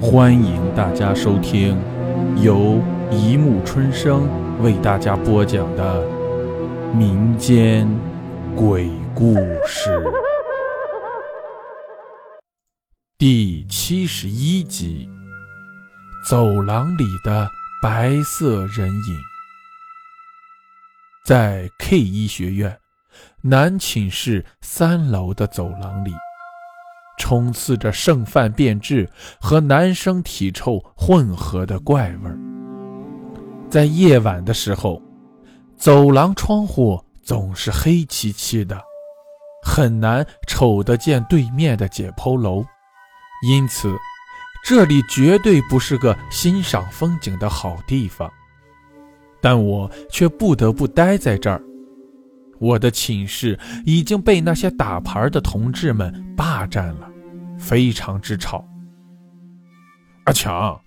欢迎大家收听由一木春生为大家播讲的民间鬼故事第七十一集：走廊里的白色人影。在 K 医学院男寝室三楼的走廊里。充斥着剩饭变质和男生体臭混合的怪味儿。在夜晚的时候，走廊窗户总是黑漆漆的，很难瞅得见对面的解剖楼，因此这里绝对不是个欣赏风景的好地方。但我却不得不待在这儿。我的寝室已经被那些打牌的同志们霸占了，非常之吵。阿强，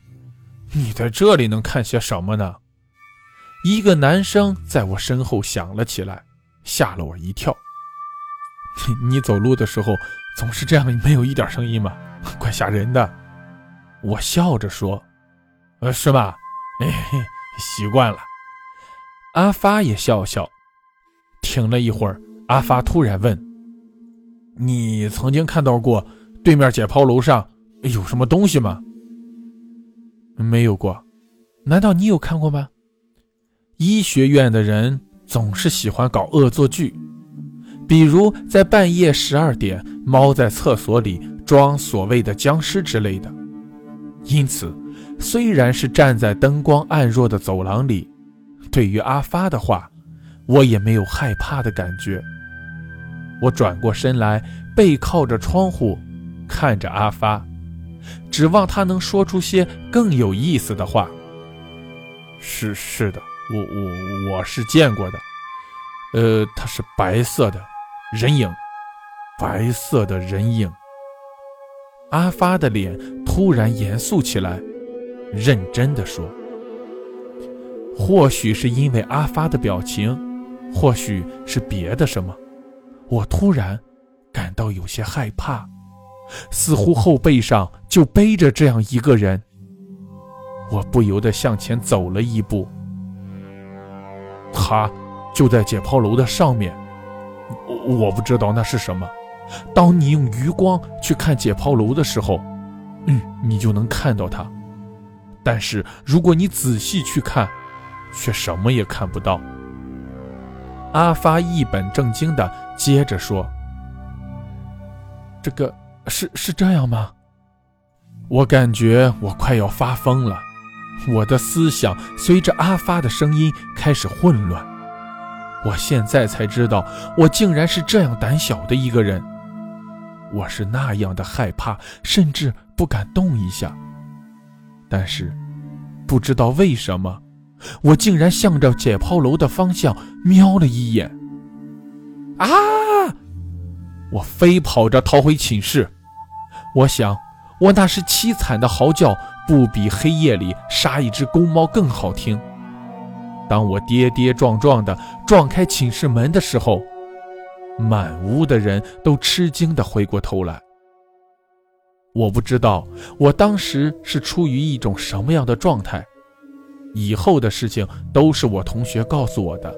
你在这里能看些什么呢？一个男生在我身后响了起来，吓了我一跳。你走路的时候总是这样，没有一点声音吗？怪吓人的。我笑着说：“呃，是吗？哎，习惯了。”阿发也笑笑。停了一会儿，阿发突然问：“你曾经看到过对面解剖楼上有什么东西吗？”“没有过。”“难道你有看过吗？”医学院的人总是喜欢搞恶作剧，比如在半夜十二点猫在厕所里装所谓的僵尸之类的。因此，虽然是站在灯光暗弱的走廊里，对于阿发的话。我也没有害怕的感觉。我转过身来，背靠着窗户，看着阿发，指望他能说出些更有意思的话。是是的，我我我是见过的。呃，他是白色的人影，白色的人影。阿发的脸突然严肃起来，认真的说：“或许是因为阿发的表情。”或许是别的什么，我突然感到有些害怕，似乎后背上就背着这样一个人。我不由得向前走了一步，他就在解剖楼的上面。我我不知道那是什么。当你用余光去看解剖楼的时候，嗯，你就能看到他。但是如果你仔细去看，却什么也看不到。阿发一本正经地接着说：“这个是是这样吗？”我感觉我快要发疯了，我的思想随着阿发的声音开始混乱。我现在才知道，我竟然是这样胆小的一个人。我是那样的害怕，甚至不敢动一下。但是，不知道为什么。我竟然向着解剖楼的方向瞄了一眼，啊！我飞跑着逃回寝室。我想，我那时凄惨的嚎叫不比黑夜里杀一只公猫更好听。当我跌跌撞撞地撞开寝室门的时候，满屋的人都吃惊地回过头来。我不知道我当时是处于一种什么样的状态。以后的事情都是我同学告诉我的。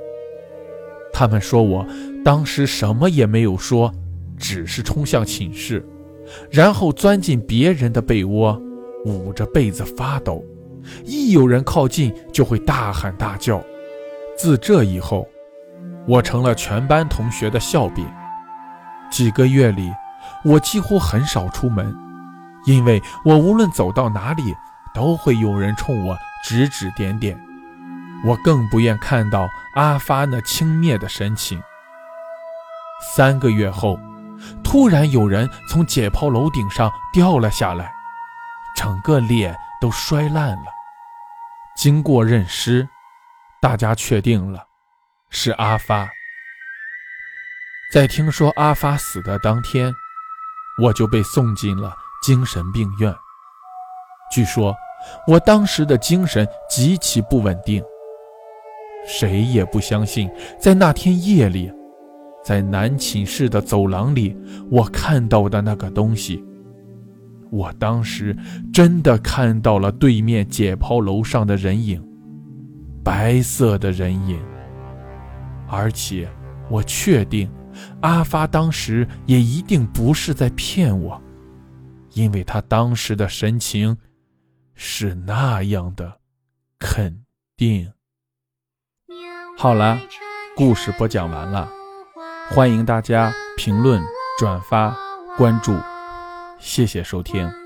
他们说我当时什么也没有说，只是冲向寝室，然后钻进别人的被窝，捂着被子发抖，一有人靠近就会大喊大叫。自这以后，我成了全班同学的笑柄。几个月里，我几乎很少出门，因为我无论走到哪里，都会有人冲我。指指点点，我更不愿看到阿发那轻蔑的神情。三个月后，突然有人从解剖楼顶上掉了下来，整个脸都摔烂了。经过认尸，大家确定了是阿发。在听说阿发死的当天，我就被送进了精神病院。据说。我当时的精神极其不稳定，谁也不相信，在那天夜里，在男寝室的走廊里，我看到的那个东西。我当时真的看到了对面解剖楼上的人影，白色的人影。而且，我确定，阿发当时也一定不是在骗我，因为他当时的神情是那样的肯定。好了，故事播讲完了，欢迎大家评论、转发、关注。谢谢收听。